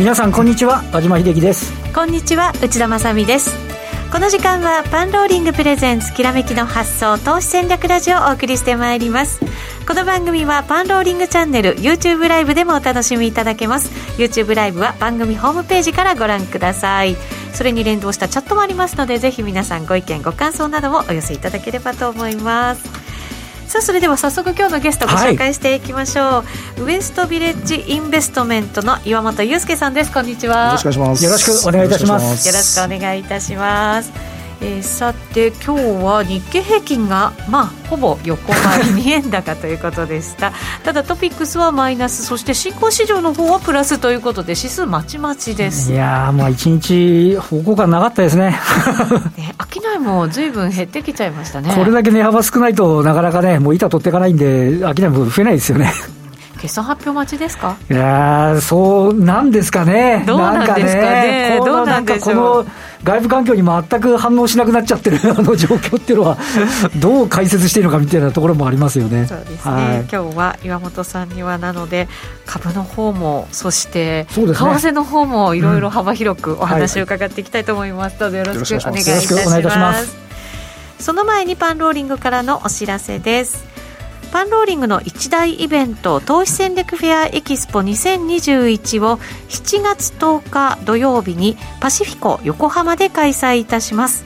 皆さんこんにちは。和島秀樹です。こんにちは内田まさです。この時間はパンローリングプレゼンツきらめきの発想投資戦略ラジオをお送りしてまいります。この番組はパンローリングチャンネル YouTube ライブでもお楽しみいただけます。YouTube ライブは番組ホームページからご覧ください。それに連動したチャットもありますのでぜひ皆さんご意見ご感想などもお寄せいただければと思います。さあそれでは早速今日のゲストご紹介していきましょう、はい、ウエストビレッジインベストメントの岩本裕介さんです。こんにちは。よろしくお願いします。よろしくお願いいたします。よろしくお願いいたしますえー、さて今日は日経平均がまあほぼ横ばい2円高ということでした。ただトピックスはマイナス。そして新興市場の方はプラスということで指数まちまちです。いやもう一日方向感なかったですね。ね商いもずいぶん減ってきちゃいましたね。これだけ値幅少ないとなかなかねもう板取っていかないんで商いも増えないですよね。決算発表待ちですか？いやそうなんですかね。どうなんですかね。どうなんでしょう外部環境に全く反応しなくなっちゃってる あの状況っていうのは どう解説しているのかみたいなところもありますよね。そうですね、はい、今日は岩本さんにはなので株の方もそして為替の方もいろいろ幅広くお話を伺っていきたいと思います、うんはい、どうぞよろしくお願いいたします。その前にパンローリングからのお知らせですパンローリングの一大イベント投資戦略フェアエキスポ2021を7月10日土曜日にパシフィコ横浜で開催いたします。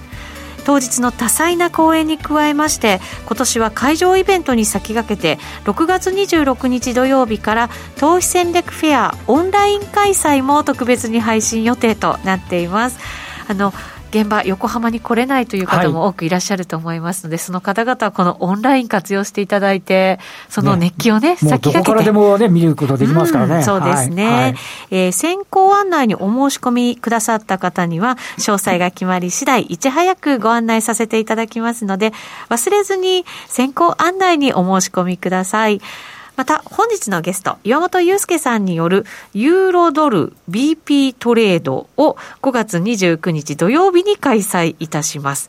当日の多彩な公演に加えまして今年は会場イベントに先駆けて6月26日土曜日から投資戦略フェアオンライン開催も特別に配信予定となっています。あの現場、横浜に来れないという方も多くいらっしゃると思いますので、はい、その方々はこのオンライン活用していただいて、その熱気をね、ね先駆けて。どこからでもね、見ることできますからね。うん、そうですね。はい、えー、先行案内にお申し込みくださった方には、詳細が決まり次第、いち早くご案内させていただきますので、忘れずに先行案内にお申し込みください。また本日のゲスト岩本裕介さんによるユーロドル BP トレードを5月29日土曜日に開催いたします。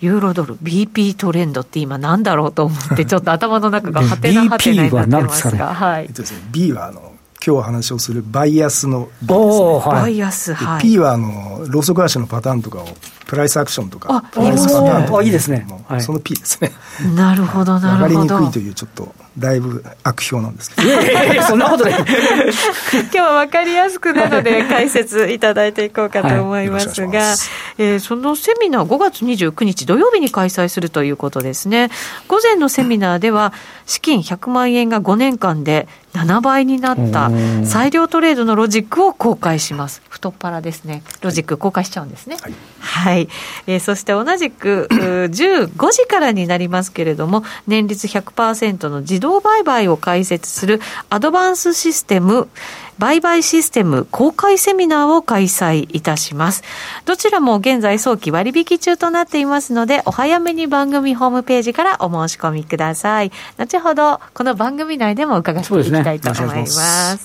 ユーロドル BP トレンドって今なんだろうと思ってちょっと頭の中がはてなはてなになってますが、はい、B はあの今日お話をするバイアスの B ですね、バイアス、はい、P はあのローソク足のパターンとかをプライスアクションとかプライスパターンとか。いいですね、はい、その P ですね。なるほど なるほど。分かりにくいというちょっとだいぶ悪評なんですけど。そんなことない。今日は分かりやすくなので 解説いただいていこうかと思いますが、はい、えー、そのセミナー5月29日土曜日に開催するということですね。午前のセミナーでは、資金100万円が5年間で7倍になった裁量トレードのロジックを公開します。太っ腹ですね。ロジック公開しちゃうんですね。はい。はい、えー、そして同じく15時からになりますけれども、年率100%の自動売買を開設するアドバンスシステム、売買システム公開セミナーを開催いたします。どちらも現在早期割引中となっていますので、お早めに番組ホームページからお申し込みください。後ほど、この番組内でも伺っていきたいと思います。そ、ね、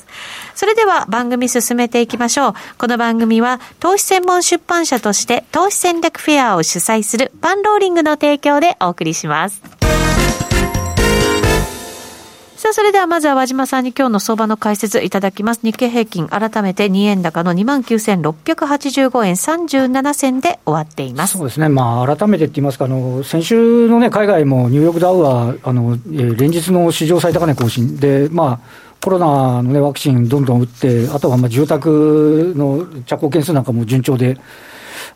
それでは番組進めていきましょう。この番組は、投資専門出版社として投資戦略フェアを主催するパンローリングの提供でお送りします。さあ、それではまずは和島さんに今日の相場の解説いただきます。日経平均、改めて2円高の29,685円37銭で終わっています。そうですね。まあ、改めてって言いますか、あの、先週のね、海外もニューヨークダウは、あの、連日の史上最高値更新で、まあ、コロナの、ね、ワクチンどんどん打って、あとはまあ住宅の着工件数なんかも順調で、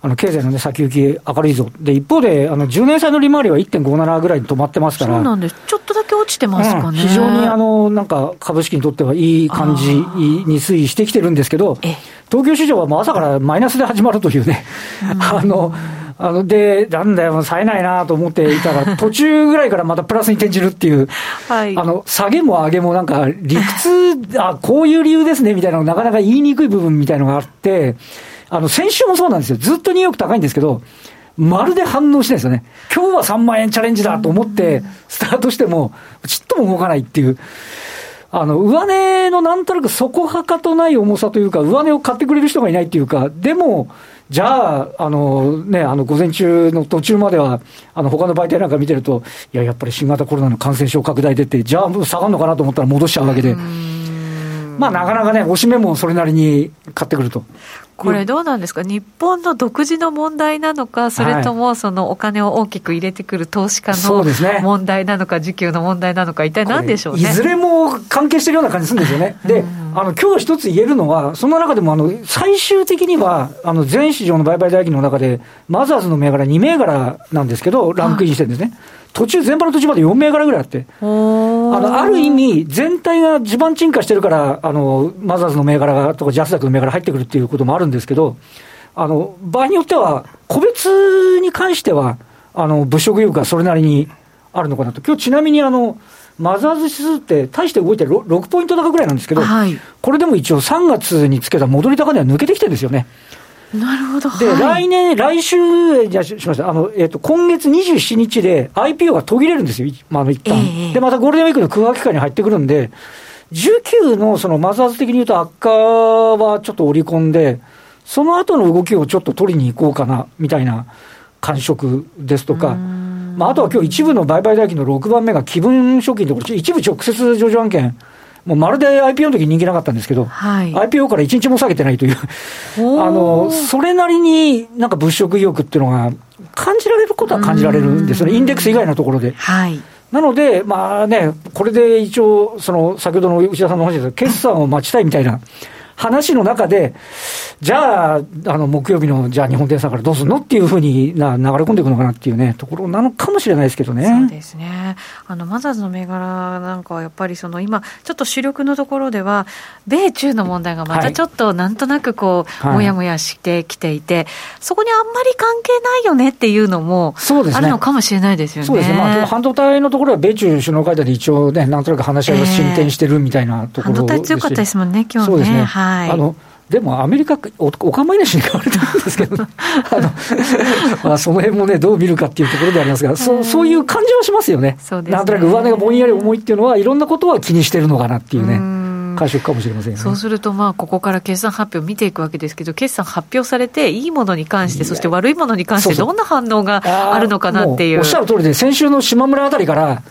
あの経済の、ね、先行き明るいぞ、で一方で、あの10年債の利回りは1.57ぐらいに止まってますから、そうなんです、ちょっとだけ落ちてますかね、うん、非常にあのなんか株式にとってはいい感じに推移してきてるんですけど、東京市場はもう朝からマイナスで始まるというね、あのあので、なんだよ、冴えないなと思っていたら、途中ぐらいからまたプラスに転じるっていう、はい、あの下げも上げもなんか、理屈、あこういう理由ですねみたいなのなかなか言いにくい部分みたいなのがあって、あの、先週もそうなんですよ。ずっとニューヨーク高いんですけど、まるで反応しないですよね。今日は3万円チャレンジだと思って、スタートしても、ちっとも動かないっていう。あの、上値のなんとなく底はかとない重さというか、上値を買ってくれる人がいないっていうか、でも、じゃあ、あのね、あの午前中の途中までは、あの他の媒体なんか見てると、いや、やっぱり新型コロナの感染症拡大出て、じゃあ、下がるのかなと思ったら戻しちゃうわけで。まあなかなかね、押し目もそれなりに買ってくると。これどうなんですか、日本の独自の問題なのか、それともそのお金を大きく入れてくる投資家の問題なのか、需給の問題なのか、一体何でしょうね？いずれも関係してるような感じするんですよね。で、あの今日一つ言えるのは、その中でもあの最終的には、あの全市場の売買代金の中で、マザーズの銘柄2銘柄なんですけど、ランクインしてるんですね。途中、全般の途中まで4銘柄ぐらいあって、あのある意味、全体が地盤沈下してるから、あのマザーズの銘柄とか、ジャスダックの銘柄入ってくるっていうこともあるんですけど、あの場合によっては、個別に関しては、あの物色意欲がそれなりにあるのかなと、今日ちなみにあのマザーズ指数って、大して動いて 6, 6ポイント高ぐらいなんですけど、はい、これでも一応、3月につけた戻り高値は抜けてきてるんですよね。なるほど。で、はい、来年、来週、じゃしました。あの、えっ、ー、と、今月27日で IPO が途切れるんですよ。まあ、あの、一旦、えー、で、またゴールデンウィークの空白期間に入ってくるんで、19のそのマザーズ的に言うと悪化はちょっと織り込んで、その後の動きをちょっと取りに行こうかな、みたいな感触ですとか、まあ、あとは今日一部の売買代金の6番目が気分賞金のところ、一部直接上場案件、もうまるで IPO の時人気なかったんですけど、はい、IPO から1日も下げてないという。あの、それなりになんか物色意欲っていうのが感じられることは感じられるんですよね、インデックス以外のところで。はい。なので、まあね、これで一応、その先ほどの内田さんの話ですけど、決算を待ちたいみたいな話の中で、じゃあ、あの木曜日のじゃあ日本電産からどうするのっていうふうにな流れ込んでいくのかなっていうね、ところなのかもしれないですけどね。そうですね。あのマザーズの銘柄なんかはやっぱりその今、ちょっと主力のところでは、米中の問題がまたちょっとなんとなくこう、はい、もやもやしてきていて、そこにあんまり関係ないよねっていうのもあるのかもしれないですよね。そうですね。まあ、半導体のところは米中首脳会談で一応ね、なんとなく話し合いが進展してるみたいなところ、えー、半導体強かったですもんね、今日ね。そうですね。はい。あのでもアメリカお、お構いなしに買われてるんですけど、あのまあ、その辺もね、どう見るかっていうところでありますが、そそういう感じはしますよね。ね。なんとなく上値がぼんやり重いっていうのは、いろんなことは気にしてるのかなっていうね。感触かもしれません、ね、そうすると、まあ、ここから決算発表を見ていくわけですけど、決算発表されて、いいものに関して、そして悪いものに関して、どんな反応があるのかなっていう。おっしゃる通りで、先週の島村あたりから、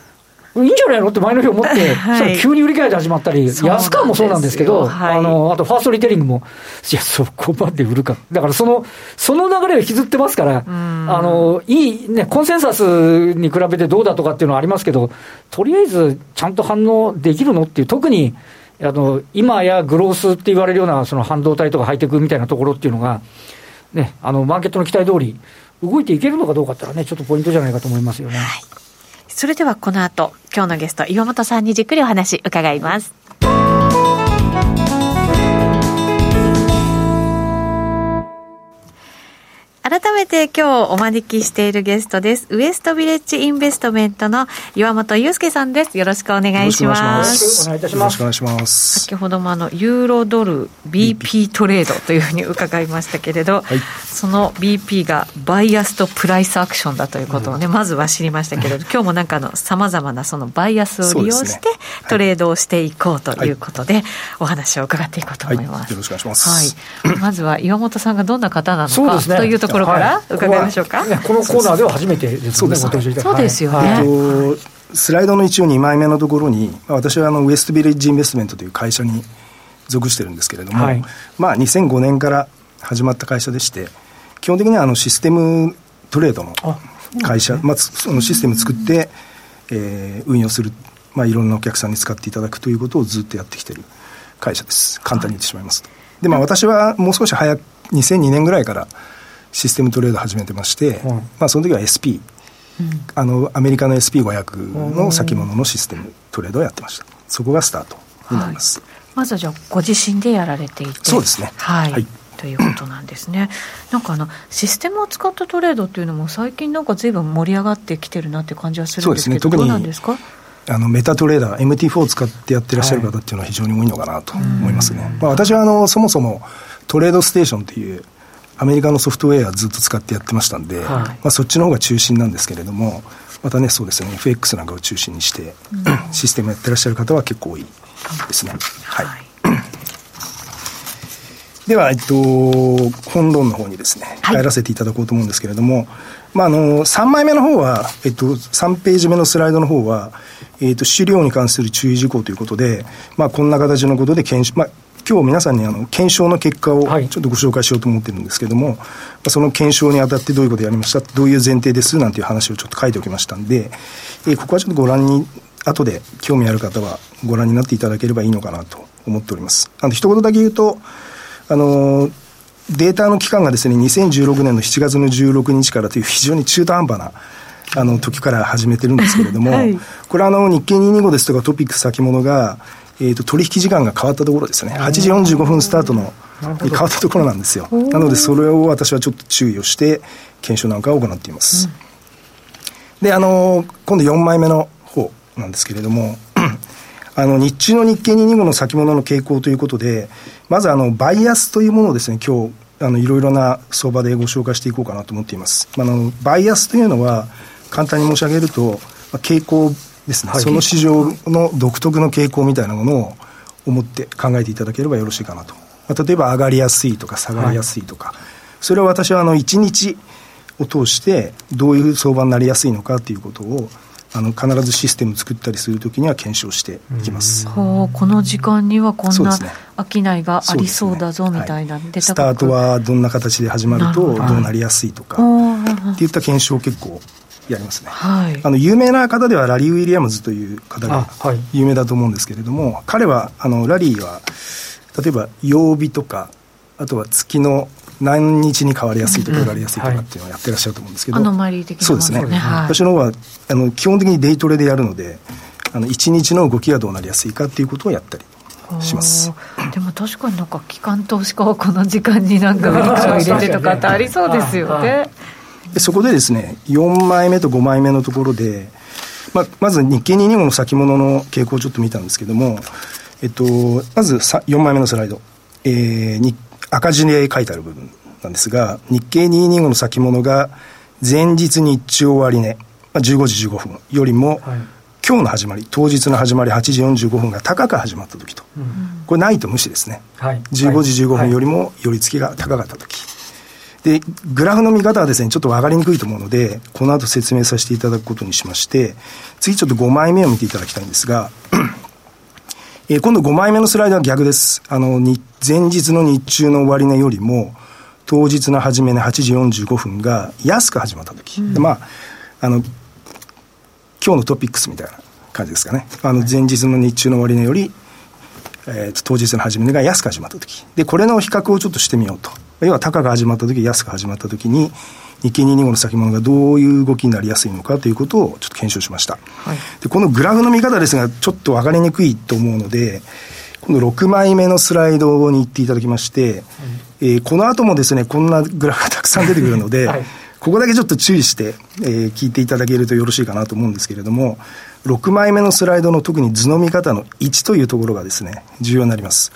いいんじゃないの？って前の日思って、はい、急に売り買いで始まったり、安川もそうなんですけど、はい、あのあとファーストリテイリングも、いや、そこまで売るか、だからそのその流れを引きずってますから、あのいい、ね、コンセンサスに比べてどうだとかっていうのはありますけど、とりあえずちゃんと反応できるのっていう、特にあの今やグロースって言われるようなその半導体とかハイテクみたいなところっていうのが、ね、あのマーケットの期待通り、動いていけるのかどうかっていうのはね、ちょっとポイントじゃないかと思いますよね。はいそれではこの後、今日のゲスト、岩本さんにじっくりお話伺います。改めて今日お招きしているゲストです。ウエストビレッジインベストメントの岩本祐介さんです。よろしくお願いします。お願いいたします。よろしくお願いします。先ほどもあの、ユーロドル BP トレードというふうに伺いましたけれど、はい、その BP がバイアスとプライスアクションだということをね、うん、まずは知りましたけれど、今日もなんかの様々なそのバイアスを利用してトレードをしていこうということで、お話を伺っていこうと思います。はい、よろしくお願いします。はい。まずは岩本さんがどんな方なのか、というところから伺いましょうか、はい、このコーナーでは初めてですね、そうです。ねそうですよね、はい、スライドの一応2枚目のところに、私はあのウエストビレッジインベストメントという会社に属してるんですけれども、はい、まあ、2005年から始まった会社でして、基本的にはあのシステムトレードの会社、まあ、そのシステム作って、えー、運用する、まあ、いろんなお客さんに使っていただくということをずっとやってきてる会社です、簡単に言ってしまいますと。でまあ、私はもう少し早く、2002年ぐらいからシステムトレード始めてまして、まあ、その時は SP、うん、あのアメリカの SP500 の先物のシステムトレードをやってました。そこがスタートになります、はい、まずはじゃあご自身でやられていて。そうですね。はい、はい。ということなんですね。なんかあのシステムを使ったトレードっていうのも最近なんかずいぶん盛り上がってきてるなって感じはするんですけど、そうですね、特にどうなんですか？あのメタトレーダー MT4 を使ってやってらっしゃる方っていうのは非常に多いのかなと思いますね。はい、まあ、私はあのそもそもトレードステーションというアメリカのソフトウェアずっと使ってやってましたんで、はい、まあ、そっちの方が中心なんですけれども、またね、そうですね、FX なんかを中心にして、うん、システムやってらっしゃる方は結構多いですね。はい、はい、では、えっと、本論の方にですね、入らせていただこうと思うんですけれども、まあ、あの3枚目の方は、えっと、3ページ目のスライドの方は、えっと、資料に関する注意事項ということで、まあ、こんな形のことで検証、まあ、今日皆さんにあの検証の結果をちょっとご紹介しようと思ってるんですけれども、はい、その検証にあたってどういうことをやりました、どういう前提ですなんていう話をちょっと書いておきましたんで、えー、ここはちょっとご覧に、後で興味ある方はご覧になっていただければいいのかなと思っております。あの一言だけ言うと、あのデータの期間がですね、2016年の7月の16日からという非常に中途半端なあの時から始めてるんですけれども、はい、これあの日経225ですとかトピック先物が、えーと、取引時間が変わったところですね、8時45分スタートのに変わったところなんですよ。なので、それを私はちょっと注意をして、検証なんかを行っています。うん、で、あの、今度4枚目の方なんですけれども、あの、日中の日経225の先物の傾向ということで、まずあの、バイアスというものをですね、今日、あの、いろいろな相場でご紹介していこうかなと思っています。あの、バイアスというのは、簡単に申し上げると、まあ、傾向ですね、はい、その市場の独特の傾向みたいなものを思って考えていただければよろしいかなと。まあ、例えば上がりやすいとか下がりやすいとか、はい、それは私はあの1日を通してどういう相場になりやすいのかということをあの必ずシステム作ったりするときには検証していきます。この時間にはこんな商いがありそうだぞみたいな、ね。はい、スタートはどんな形で始まるとど。うなりやすいとかっていった検証を結構やりますね、はい、あの有名な方ではラリー・ウィリアムズという方が有名だと思うんですけれども、はい、彼はあのラリーは例えば曜日とかあとは月の何日に変わりやすいとか上がりやすいとかっていうのをやってらっしゃると思うんですけど、アノマリー的なそうですね、はい、私の方はあの基本的にデイトレでやるのであの1日の動きがどうなりやすいかっていうことをやったりします。でも確かになんか機関投資家はこの時間になんか 入れてとかってありそうですよね。でそこでですね、4枚目と5枚目のところで、まあ、まず日経225の先物の傾向をちょっと見たんですけども、えっと、まず4枚目のスライド、えー、赤字で書いてある部分なんですが、日経225の先物が前日日中終値、まあ、15時15分よりも、はい、今日の始まり、当日の始まり8時45分が高く始まった時と、うん、これないと無視ですね、はい、15時15分よりも寄り付きが高かった時、で、グラフの見方はですね、ちょっと分かりにくいと思うので、この後説明させていただくことにしまして、次ちょっと5枚目を見ていただきたいんですが、えー、今度5枚目のスライドは逆です。あの、前日の日中の終値よりも、当日の初めの8時45分が安く始まった時、うん、まあ、あの、今日のトピックスみたいな感じですかね。あの、前日の日中の終値より、えー、と当日の初めが安く始まった時。で、これの比較をちょっとしてみようと。要は高が始まった時安く始まった時に日経225の先物がどういう動きになりやすいのかということをちょっと検証しました、はい、でこのグラフの見方ですがちょっと分かりにくいと思うので今度6枚目のスライドに行っていただきまして、はい、えー、この後もですねこんなグラフがたくさん出てくるので、はい、ここだけちょっと注意して、えー、聞いていただけるとよろしいかなと思うんですけれども6枚目のスライドの特に図の見方の1というところがですね重要になります、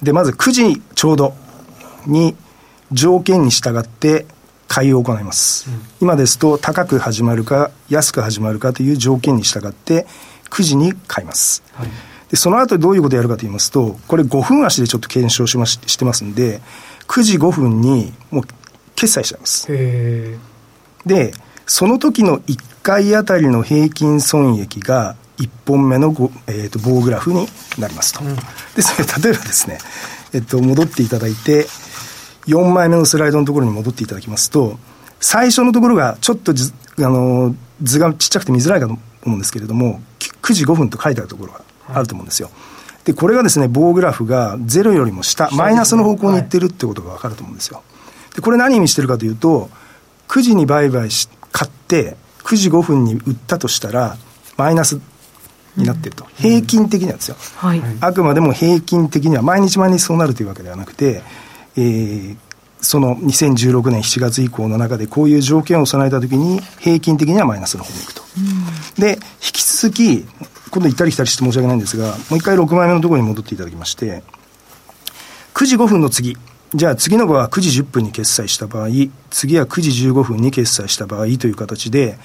でまず9時ちょうどに条件に従って買いを行います、うん、今ですと高く始まるか安く始まるかという条件に従って9時に買います、はい、でその後どういうことをやるかと言いますとこれ5分足でちょっと検証しまししてますんで9時5分にもう決済しちゃいます。でその時の1回あたりの平均損益が1本目のえーと、棒グラフになりますと、うん、でそれ例えばですね、えっと、戻っていただいて4枚目のスライドのところに戻っていただきますと、最初のところがちょっと図あの図がちっちゃくて見づらいかと思うんですけれども、9時5分と書いてあるところがあると思うんですよ。で、これがですね、棒グラフが0よりも下、マイナスの方向にいってるってことが分かると思うんですよ。で、これ何意味してるかというと、9時に売買し、買って、9時5分に売ったとしたら、マイナスになってると、うん、平均的にはですよ、はい、あくまでも平均的には毎日毎日そうなるというわけではなくてえー、その2016年7月以降の中でこういう条件を備えたときに平均的にはマイナスの方に行くと。うん、で、引き続き、今度行ったり来たりして申し訳ないんですが、もう一回6枚目のところに戻っていただきまして、9時5分の次、じゃあ次の場は9時10分に決済した場合、次は9時15分に決済した場合という形で、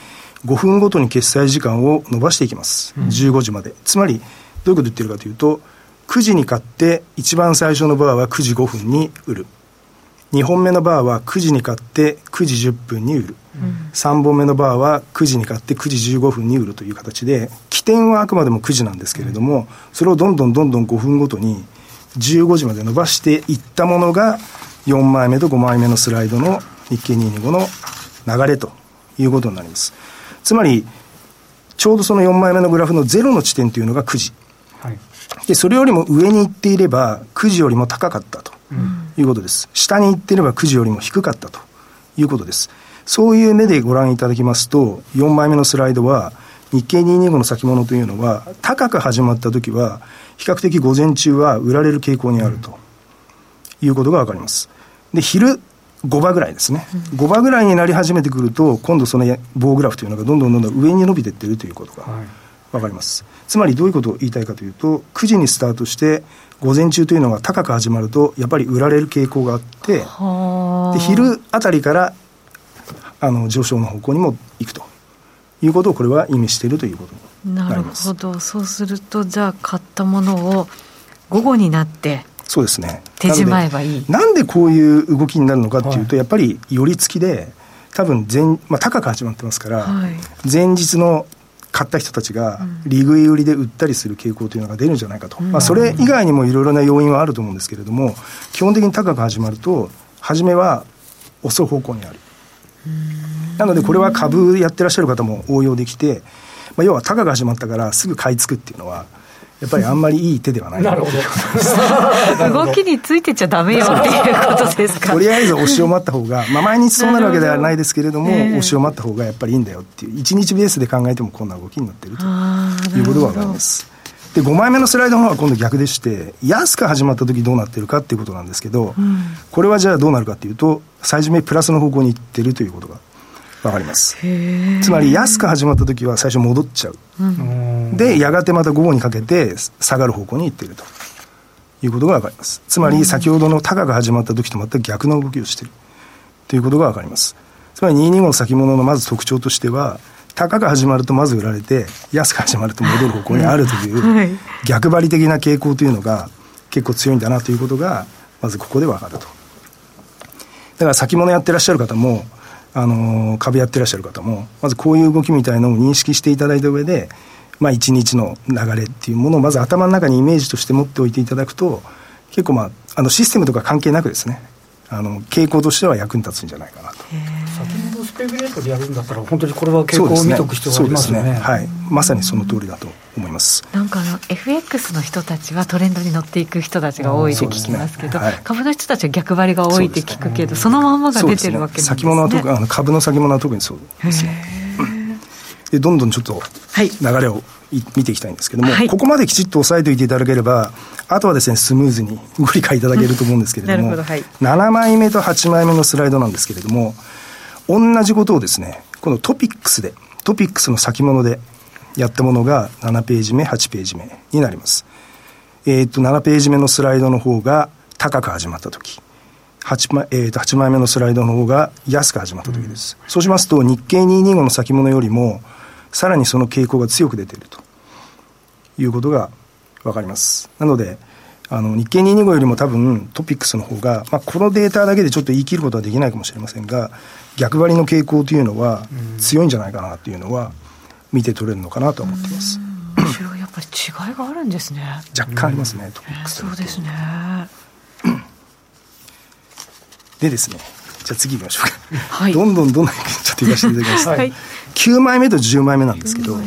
5分ごとに決済時間を伸ばしていきます。うん、15時まで。つまり、どういうこと言ってるかというと、9時に買って、一番最初のバーは9時5分に売る。2本目のバーは9時に買って9時10分に売る、うん、3本目のバーは9時に買って9時15分に売るという形で起点はあくまでも9時なんですけれども、それをどんどんどんどん5分ごとに15時まで伸ばしていったものが4枚目と5枚目のスライドの日経225の流れということになります。つまり、ちょうどその4枚目のグラフのゼロの地点というのが9時。はい、で、それよりも上に行っていれば、9時よりも高かったということです。下に行っていれば9時よりも低かったということです。そういう目でご覧いただきますと、4枚目のスライドは、日経225の先物というのは、高く始まったときは、比較的午前中は売られる傾向にあるということがわかります。で、昼5場ぐらいですね、5場ぐらいになり始めてくると、今度その棒グラフというのがどんどんどんどん上に伸びていってるということが分かります。はい、つまりどういうことを言いたいかというと、9時にスタートして、午前中というのが高く始まると、やっぱり売られる傾向があって、で昼あたりからあの上昇の方向にも行くということを、これは意味しているということになりますなるほど、そうすると、じゃあ、買ったものを午後になって、そうですね。手じまえばいい。なんでこういう動きになるのかっていうと、はい、やっぱり寄り付きで、多分前、まあ、高く始まってますから、はい、前日の買った人たちが、利食い売りで売ったりする傾向というのが出るんじゃないかと、うん、まあ、それ以外にもいろいろな要因はあると思うんですけれども、基本的に高く始まると、初めは遅い方向にある。なので、これは株やってらっしゃる方も応用できて、まあ、要は高く始まったからすぐ買い付くっていうのは、やっぱりあんまりいい手ではない。なるほど。動きについてちゃだめよっていうことですか。とりあえず押しを待った方が、まあ、毎日そうなるわけではないですけれども、押しを待った方がやっぱりいいんだよっていう、1日ベースで考えてもこんな動きになっているという。ことが分かります。で5枚目のスライドの方は今度逆でして安く始まった時どうなってるかっていうことなんですけど、うん、これはじゃあどうなるかっていうと最初めプラスの方向にいってるということがわかります。つまり安く始まった時は最初戻っちゃう。うん、で、やがてまた午後にかけて下がる方向にいっているということがわかります。つまり先ほどの高く始まった時と全く逆の動きをしているということがわかります。つまり225の先物のまず特徴としては、高く始まるとまず売られて、安く始まると戻る方向にあるという、逆張り的な傾向というのが結構強いんだなということが、まずここでわかると。だから先物やってらっしゃる方も、あの株やってらっしゃる方も、まずこういう動きみたいのを認識していただいた上で、まあ、一日の流れっていうものをまず頭の中にイメージとして持っておいていただくと、結構、まあ、あのシステムとか関係なくですね、あの傾向としては役に立つんじゃないかなと。先ほどスペグレートでやるんだったら、本当にこれは傾向を見とく必要がありますね、ね、はい、まさにその通りだと思います。なんかあの FX の人たちはトレンドに乗っていく人たちが多いって聞きますけど、ねはい、株の人たちは逆張りが多いって聞くけど、そ,、のまんまが出てるわけなんですね。先物は特あの株の先物は特にそうですね。でどんどんちょっと流れを、見ていきたいんですけども、はい、ここまできちっと押さえておいていただければ、あとはですね、スムーズに ご理解いただけると思うんですけれども、どはい、7枚目と8枚目のスライドなんですけれども、同じことをですね、このトピックスで、トピックスの先物でやったものが7ページ目、8ページ目になります。えっ、と、7ページ目のスライドの方が高く始まったとき。8枚,、えー、と8枚目のスライドの方が安く始まった時です、うん、そうしますと日経225の先物よりもさらにその傾向が強く出ているということが分かりますなのであの日経225よりも多分トピックスの方が、まあ、このデータだけでちょっと言い切ることはできないかもしれませんが逆張りの傾向というのは強いんじゃないかなというのは見て取れるのかなと思っています。むしろやっぱり違いがあるんですね。若干ありますね、トピックスそうですね。でですね、じゃあ次行きましょうか。はい、どんどんどんどんちょっと言わせていただきます。はい、9枚目と10枚目なんですけど、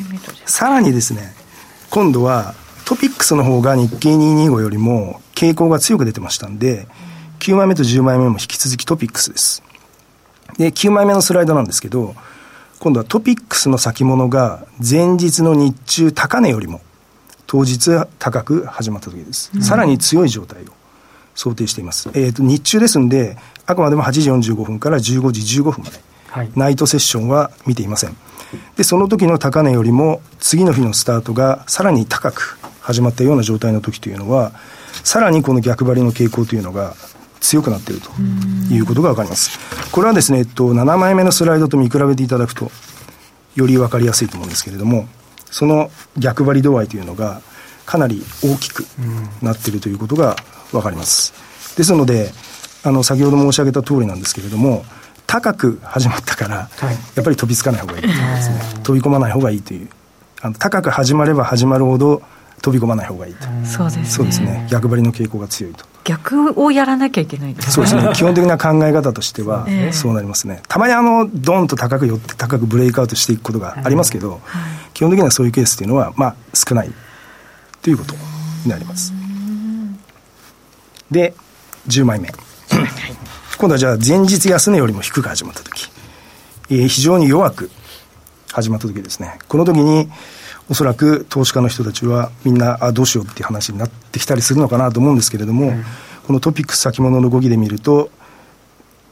さらにですね、今度はトピックスの方が日経225よりも傾向が強く出てましたんで、9枚目と10枚目も引き続きトピックスです。で、9枚目のスライドなんですけど、今度はトピックスの先物が前日の日中高値よりも当日高く始まった時です。うん、さらに強い状態を想定しています。えっ、ー、と、日中ですんで、あくまでも8時45分から15時15分まで、はい、ナイトセッションは見ていません。で、その時の高値よりも次の日のスタートがさらに高く始まったような状態の時というのは、さらにこの逆張りの傾向というのが強くなっているということが分かります。これはですね、えっと、7枚目のスライドと見比べていただくと、より分かりやすいと思うんですけれども、その逆張り度合いというのが、かなり大きくなっているということが分かります。ですので、あの先ほど申し上げた通りなんですけれども、高く始まったから、はい、やっぱり飛びつかない方がいいというですね、飛び込まない方がいいという、あの高く始まれば始まるほど、飛び込まない方がいいと、そうですね、そうですね逆張りの傾向が強いと。逆をやらなきゃいけないですね。そうですね。基本的な考え方としては、そうなりますね。たまにあの、ドンと高く寄って高くブレイクアウトしていくことがありますけど、基本的にはそういうケースっていうのは、まあ、少ないということになります。で、10枚目。今度はじゃあ前日安値よりも低く始まった時、えー、非常に弱く始まった時ですね。この時に、おそらく投資家の人たちはみんな、あ、どうしようっていう話になってきたりするのかなと思うんですけれども、うん、このトピックス先物の動きで見ると、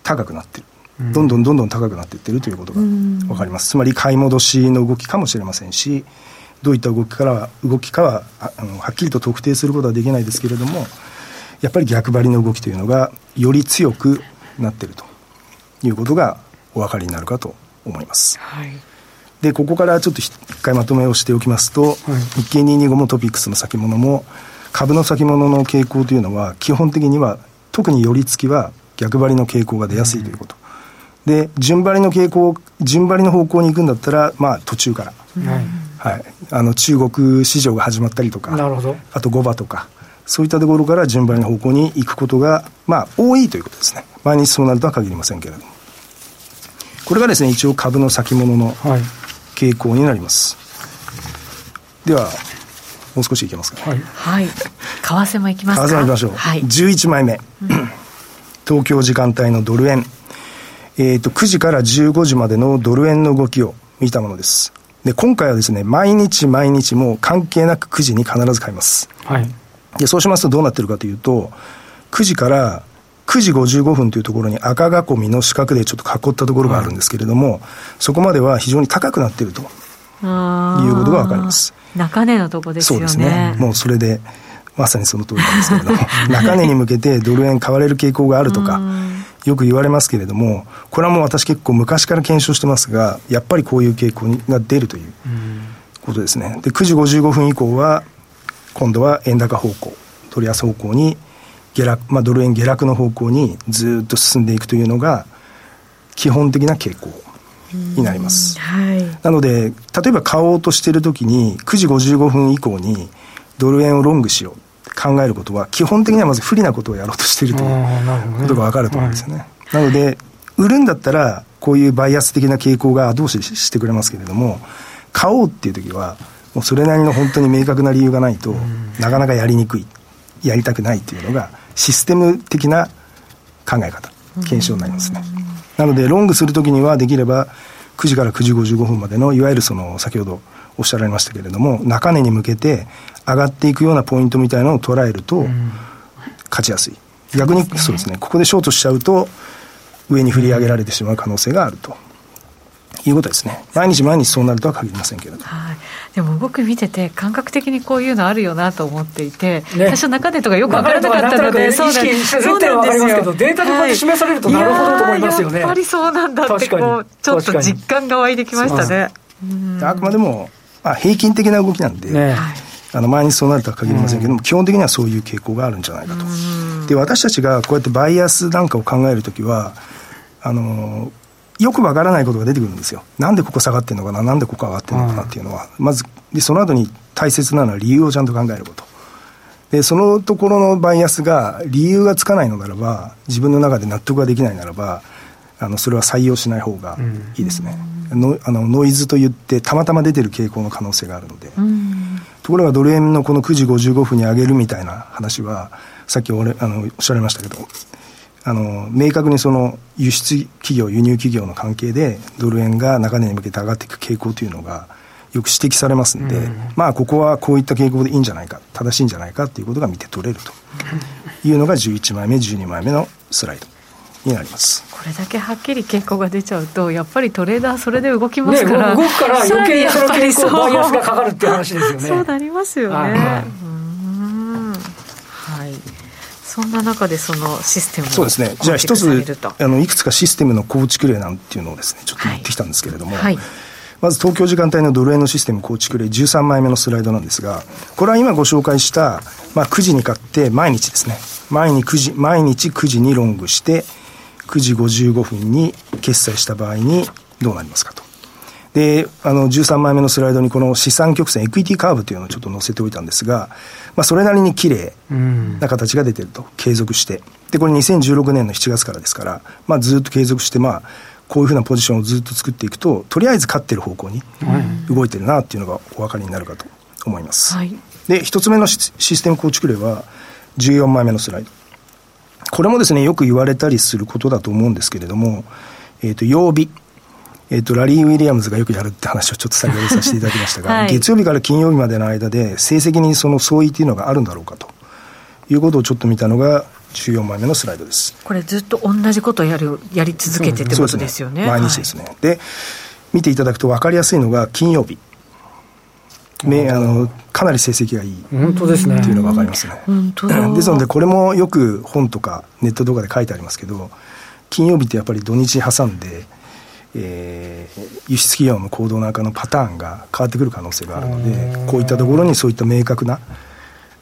高くなってる。どんどんどんどん高くなっていってるということが分かります。つまり買い戻しの動きかもしれませんし、どういった動きから動きかはあのはっきりと特定することはできないですけれども、やっぱり逆張りの動きというのがより強くなっているということがお分かりになるかと思います。はい、でここからちょっと一回まとめをしておきますと、はい、日経225もトピックスの先物も株の先物の傾向というのは基本的には特に寄り付きは逆張りの傾向が出やすいということ。で順張りの傾向順張りの方向に行くんだったらまあ途中から、はい、あの中国市場が始まったりとかあと5場とかそういったところから順番の方向に行くことが、まあ、多いということですね。毎日そうなるとは限りませんけれども。これがですね、一応株の先物の傾向になります。はい、では、もう少しいけますか、ね、はい。為替もいきますか？為替もいきましょう。はい、11枚目。うん、東京時間帯のドル円。えっ、ー、と、9時から15時までのドル円の動きを見たものです。で、今回はですね、毎日毎日も関係なく9時に必ず買います。はい。で、そうしますとどうなってるかというと、9時から9時55分というところに赤囲みの四角でちょっと囲ったところがあるんですけれども、はい、そこまでは非常に高くなっているということが分かります。中値のとこですよね。そうですね。もうそれで、まさにその通りなんですけれども、中値に向けてドル円買われる傾向があるとか、よく言われますけれども、これはもう私結構昔から検証してますが、やっぱりこういう傾向が出るということですね。で、9時55分以降は、今度は円高方向、取り安方向に下落、まあ、ドル円下落の方向にずっと進んでいくというのが、基本的な傾向になります。はい、なので、例えば買おうとしているときに、9時55分以降にドル円をロングしよう。考えることは、基本的にはまず不利なことをやろうとしているということが分かると思うんですよね。なので、売るんだったら、こういうバイアス的な傾向が後押ししてくれますけれども、買おうっていうときは、もうそれなりの本当に明確な理由がないと、なかなかやりにくい、やりたくないっていうのが、システム的な考え方、検証になりますね。なので、ロングするときには、できれば、9時から9時55分までの、いわゆるその、先ほどおっしゃられましたけれども、中値に向けて上がっていくようなポイントみたいなのを捉えると、勝ちやすい。逆に、そうですね、ここでショートしちゃうと、上に振り上げられてしまう可能性があるということですね。毎日毎日そうなるとは限りませんけれど。はい。でも僕見てて、感覚的にこういうのあるよなと思っていて、ね、最初中値とかよく分からなかったので、そうなんですよ。データでこうやって示されるとなるほどと思いますよね。やっぱりそうなんだってこう、ちょっと実感が湧いてきましたね。あくまでも、まあ、平均的な動きなんで、ね、あの毎日そうなるとは限りませんけども、基本的にはそういう傾向があるんじゃないかと。で、私たちがこうやってバイアスなんかを考えるときは、あのよくわからないことが出てくるんですよ。なんでここ下がってるのかな、なんでここ上がってるのかなっていうのは、まず、で、その後に大切なのは理由をちゃんと考えること。で、そのところのバイアスが理由がつかないのならば、自分の中で納得ができないならば、あの、それは採用しない方がいいですね。うん、のあのノイズといって、たまたま出てる傾向の可能性があるので。うん、ところがドル円のこの9時55分に上げるみたいな話は、さっき俺あのおっしゃられましたけど、あの明確にその輸出企業、輸入企業の関係で、ドル円が中値に向けて上がっていく傾向というのが、よく指摘されますんで、うん、まあ、ここはこういった傾向でいいんじゃないか、正しいんじゃないかということが見て取れると。いうのが11枚目、12枚目のスライド。になります。これだけはっきり傾向が出ちゃうとやっぱりトレーダーそれで動きますから、ね、動くから余計にその傾向バイアスがかかるっていう話ですよね。そうなりますよね、はい、はいそんな中でそのシステムそうですね。じゃあ一つあのいくつかシステムの構築例なんていうのをですねちょっと持ってきたんですけれども、はい、まず東京時間帯のドル円のシステム構築例13枚目のスライドなんですがこれは今ご紹介した、まあ、9時に買って毎日ですね。毎日9時毎日9時にロングして9時55分に決済した場合にどうなりますかと。で、あの、13枚目のスライドにこの資産曲線、エクイティカーブというのをちょっと載せておいたんですが、まあ、それなりに綺麗な形が出てると、継続して。で、これ2016年の7月からですから、まあ、ずっと継続して、まあ、こういうふうなポジションをずっと作っていくと、とりあえず勝ってる方向に動いてるなっていうのがお分かりになるかと思います。はい、で、一つ目のシステム構築例は、14枚目のスライド。これもですね、よく言われたりすることだと思うんですけれども、えっ、ー、と、曜日。えっ、ー、と、ラリー・ウィリアムズがよくやるって話をちょっと先ほどさせていただきましたが、はい、月曜日から金曜日までの間で、成績にその相違っていうのがあるんだろうかということをちょっと見たのが、14枚目のスライドです。これずっと同じことをやる、やり続けてってことですよね。ね毎日ですね。はい、で、見ていただくと分かりやすいのが金曜日。めあのかなり成績がいい本当ですねっていうのが分かりますね。本当 ですのでこれもよく本とかネット動画で書いてありますけど金曜日ってやっぱり土日挟んで、えー、輸出企業の行動なんかのパターンが変わってくる可能性があるのでこういったところにそういった明確な、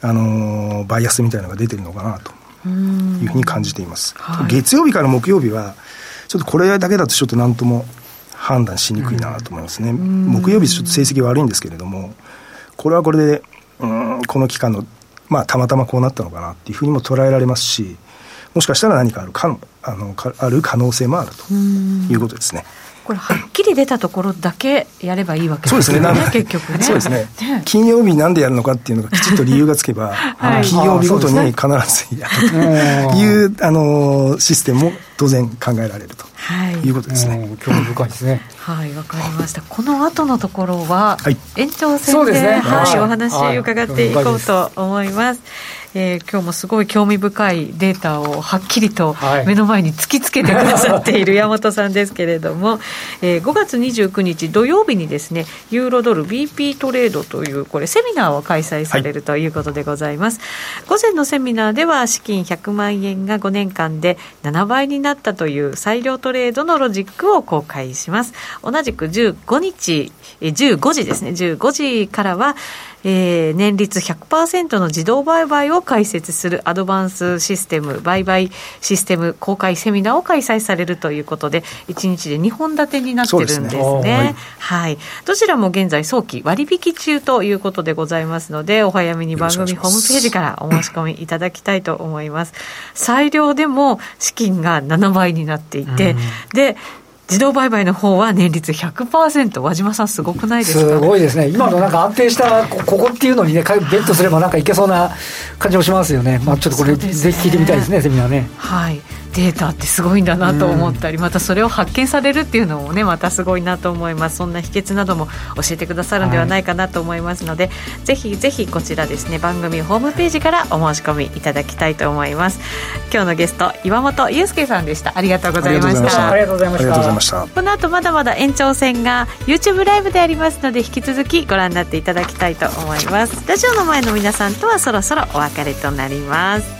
あのー、バイアスみたいなのが出てるのかなというふうに感じています。月曜日から木曜日はちょっとこれだけだとちょっと何とも判断しにくいなと思いますね。木曜日ちょっと成績悪いんですけれどもこれはこれで、うん、この期間の、まあ、たまたまこうなったのかなっていうふうにも捉えられますし、もしかしたら何かあるかあのかある可能性もあるということですね。これはっきり出たところだけやればいいわけですね、ね結局ね。そうですね。金曜日なんでやるのかっていうのがきちっと理由がつけば、はい、金曜日ごとに必ずやるという、あのシステムも当然考えられると。はい、いうことですね。興味深いですね。はい、わかりました。この後のところは、延長戦で、ね、はい、お話伺っていこうと思います。えー、今日もすごい興味深いデータをはっきりと目の前に突きつけてくださっている 山本さんですけれども、えー、5月29日土曜日にですねユーロドル BP トレードというこれセミナーを開催されるということでございます、はい、午前のセミナーでは資金100万円が5年間で7倍になったという裁量トレードのロジックを公開します。同じく15日15時ですね15時からはえー、年率100%の自動売買を開設するアドバンスシステム売買システム公開セミナーを開催されるということで1日で2本立てになってるんですね。すねはい、はい、どちらも現在早期割引中ということでございますのでお早めに番組ホームページからお申し込みいただきたいと思います。裁量でも資金が7倍になっていて、で自動売買の方は年率100%和島さんすごくないですか？すごいですね。今のなんか安定したここっていうのにねベットすればなんかいけそうな感じもしますよね。まあちょっとこれ、ね、ぜひ聞いてみたいですねセミナーね。はいデータってすごいんだなと思ったり、またそれを発見されるっていうのもねまたすごいなと思います。そんな秘訣なども教えてくださるんではないかなと思いますので、はい、ぜひぜひこちらですね番組ホームページからお申し込みいただきたいと思います。今日のゲスト岩本裕介さんでした。ありがとうございました。ありがとうございました。この後まだまだ延長戦が YouTube ライブでありますので引き続きご覧になっていただきたいと思います。ラジオの前の皆さんとはそろそろお別れとなります